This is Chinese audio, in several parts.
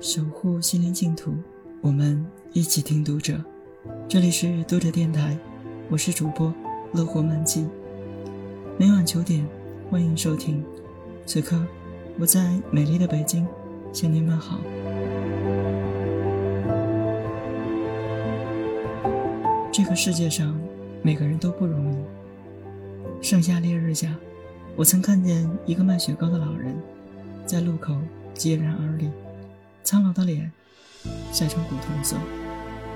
守护心灵净土，我们一起听读者。这里是读者电台，我是主播乐活漫记。每晚九点，欢迎收听。此刻，我在美丽的北京，向您问好。这个世界上，每个人都不容易。盛夏烈日下，我曾看见一个卖雪糕的老人，在路口孑然而立，苍老的脸晒成古铜色。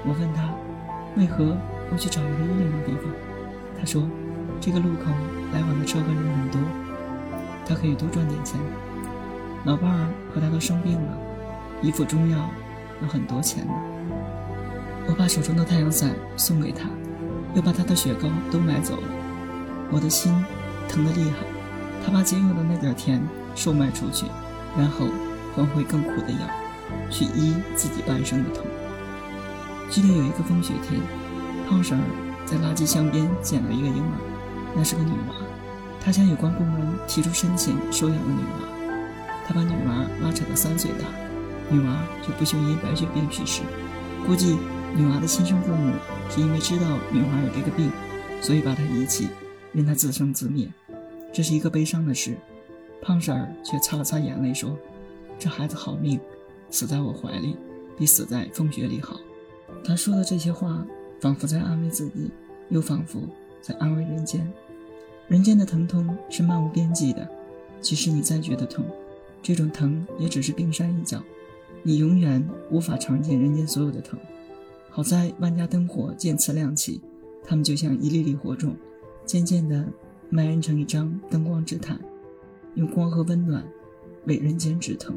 我问他，为何不去找一个阴凉的地方？他说，这个路口来往的车和人很多，他可以多赚点钱。老伴儿和他都生病了，一副中药要很多钱呢。我把手中的太阳伞送给他，又把他的雪糕都买走了。我的心疼得厉害。他把仅有的那点甜售卖出去，然后换回更苦的药，去医自己半生的痛。记得有一个风雪天，胖婶儿在垃圾箱边捡了一个婴儿，那是个女娃。她向有关部门提出申请收养了女娃。她把女娃拉扯到三岁大，女娃就不幸因白血病去世。估计。女娃的亲生父母是因为知道女娃有这个病，所以把她遗弃，任她自生自灭。这是一个悲伤的事。胖婶儿却擦了擦眼泪说：“这孩子好命，死在我怀里，比死在风雪里好。”他说的这些话，仿佛在安慰自己，又仿佛在安慰人间。人间的疼痛是漫无边际的，即使你再觉得痛，这种疼也只是冰山一角，你永远无法尝尽人间所有的疼。好在万家灯火渐次亮起，它们就像一粒粒火种，渐渐地蔓延成一张灯光之毯，用光和温暖为人间止疼。